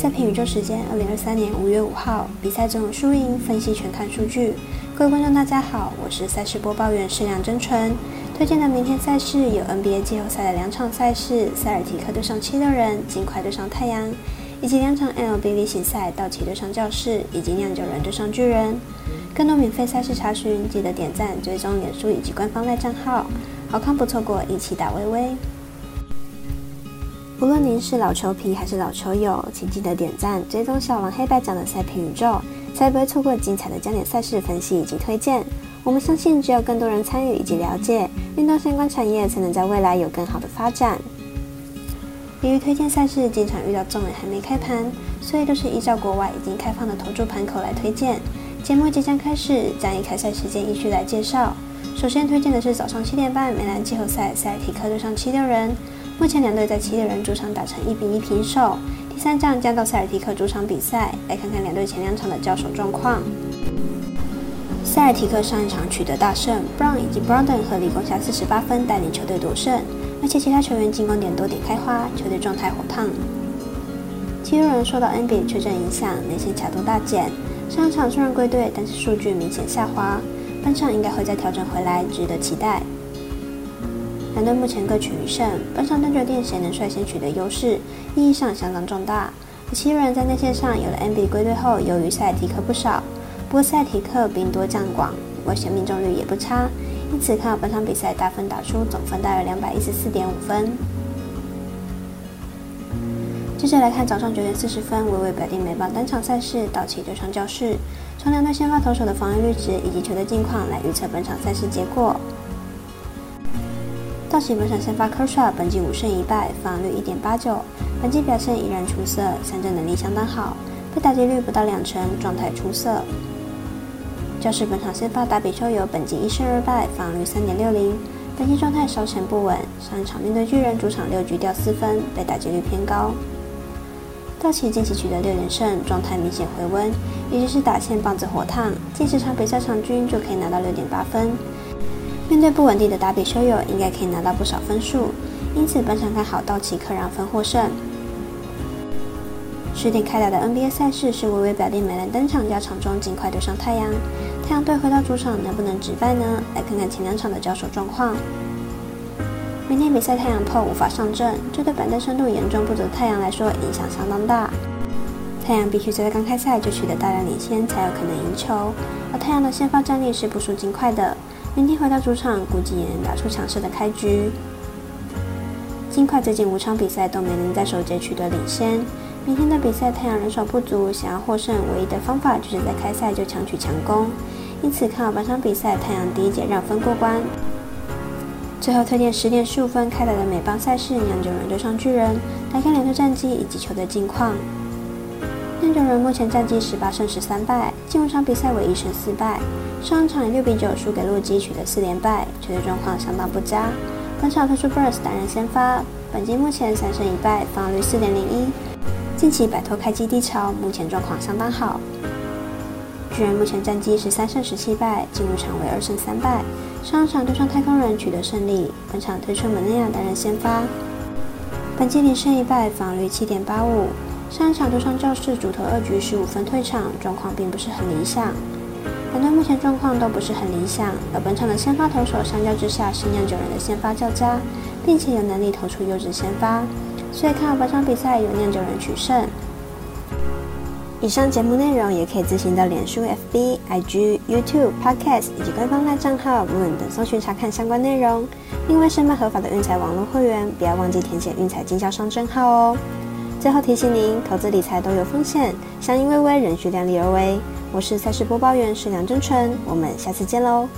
赛评宇宙时间，二零二三年五月五号，比赛总有输赢，分析全看数据。各位观众，大家好，我是赛事播报员施良真纯。推荐的明天赛事有 NBA 季后赛的两场赛事，塞尔提克对上七六人，尽快对上太阳，以及两场 MLB 例行赛，道奇对上教士，以及酿酒人对上巨人。更多免费赛事查询，记得点赞、追踪脸书以及官方赖账号，好看不错过，一起打微微。无论您是老球皮还是老球友，请记得点赞、追踪小王黑白奖的赛评宇宙，才不会错过精彩的焦点赛事分析以及推荐。我们相信，只有更多人参与以及了解运动相关产业，才能在未来有更好的发展。由于推荐赛事经常遇到众人还没开盘，所以都是依照国外已经开放的投注盘口来推荐。节目即将开始，将以开赛时间依序来介绍。首先推荐的是早上七点半美兰季后赛，塞尔提克对上七六人。目前两队在七六人主场打成一比一平手，第三仗将到塞尔提克主场比赛。来看看两队前两场的交手状况。塞尔提克上一场取得大胜，Brown 以及 Brandon 合力攻下四十八分，带领球队夺胜，而且其他球员进攻点多点开花，球队状态火烫。七六人受到 NBA 确诊影响，内线强度大减，上一场虽然归队，但是数据明显下滑，本场应该会再调整回来，值得期待。两队目前各取一胜，本场单决定谁能率先取得优势，意义上相当重大。七人在内线上有了 NBA 归队后，由于赛提克不少，不过赛提克兵多将广，外线命中率也不差，因此看好本场比赛大分打出，总分大约两百一十四点五分。接着来看早上九点四十分，微微表弟美邦单场赛事，道奇对上教室，从两队先发投手的防御率值以及球队近况来预测本场赛事结果。道奇本场先发科帅，本季五胜一败，防御率一点八九，本季表现依然出色，三振能力相当好，被打击率不到两成，状态出色。教士本场先发达比丘有本季一胜二败，防御率三点六零，本季状态稍显不稳，上一场面对巨人主场六局掉四分，被打击率偏高。道奇近期取得六连胜，状态明显回温，也就是打线棒子火烫，近十场比赛场均就可以拿到六点八分。面对不稳定的达比修友，应该可以拿到不少分数，因此本场看好道奇客让分获胜。十点开打的 NBA 赛事是微微表弟美兰登场，加场中尽快对上太阳。太阳队回到主场能不能止败呢？来看看前两场的交手状况。明天比赛太阳炮无法上阵，这对板凳深度严重不足的太阳来说影响相当大。太阳必须在刚开赛就取得大量领先，才有可能赢球。而太阳的先发战力是不输尽快的。明天回到主场，估计也能打出强势的开局。尽快最近五场比赛都没能在首节取得领先。明天的比赛太阳人手不足，想要获胜唯一的方法就是在开赛就强取强攻。因此看好本场比赛太阳第一节让分过关。最后推荐十点十五分开打的美邦赛事酿酒人对上巨人，来看两队战绩以及球队近况。酿酒人目前战绩十八胜十三败，近五场比赛为一胜四败。上一场以六比九输给洛基，取得四连败，球队状况相当不佳。本场推出 Burns 担任先发，本季目前三胜一败，防御率四点零一，近期摆脱开机低潮，目前状况相当好。巨人目前战绩十三胜十七败，进入场为二胜三败。上一场对上太空人取得胜利，本场推出门内亚担任先发，本季零胜一败，防御率七点八五。上一场对上教室主投二局十五分退场，状况并不是很理想。两队目前状况都不是很理想，而本场的先发投手相较之下是酿酒人的先发较佳，并且有能力投出优质先发，所以看好本场比赛由酿酒人取胜。以上节目内容也可以自行到脸书、FB、IG、YouTube、Podcast 以及官方赖账号 Moon 等搜寻查看相关内容。另外，申办合法的运彩网络会员，不要忘记填写运彩经销商证号哦。最后提醒您，投资理财都有风险，相依微微，仍需量力而为。我是赛事播报员是梁真纯，我们下次见喽。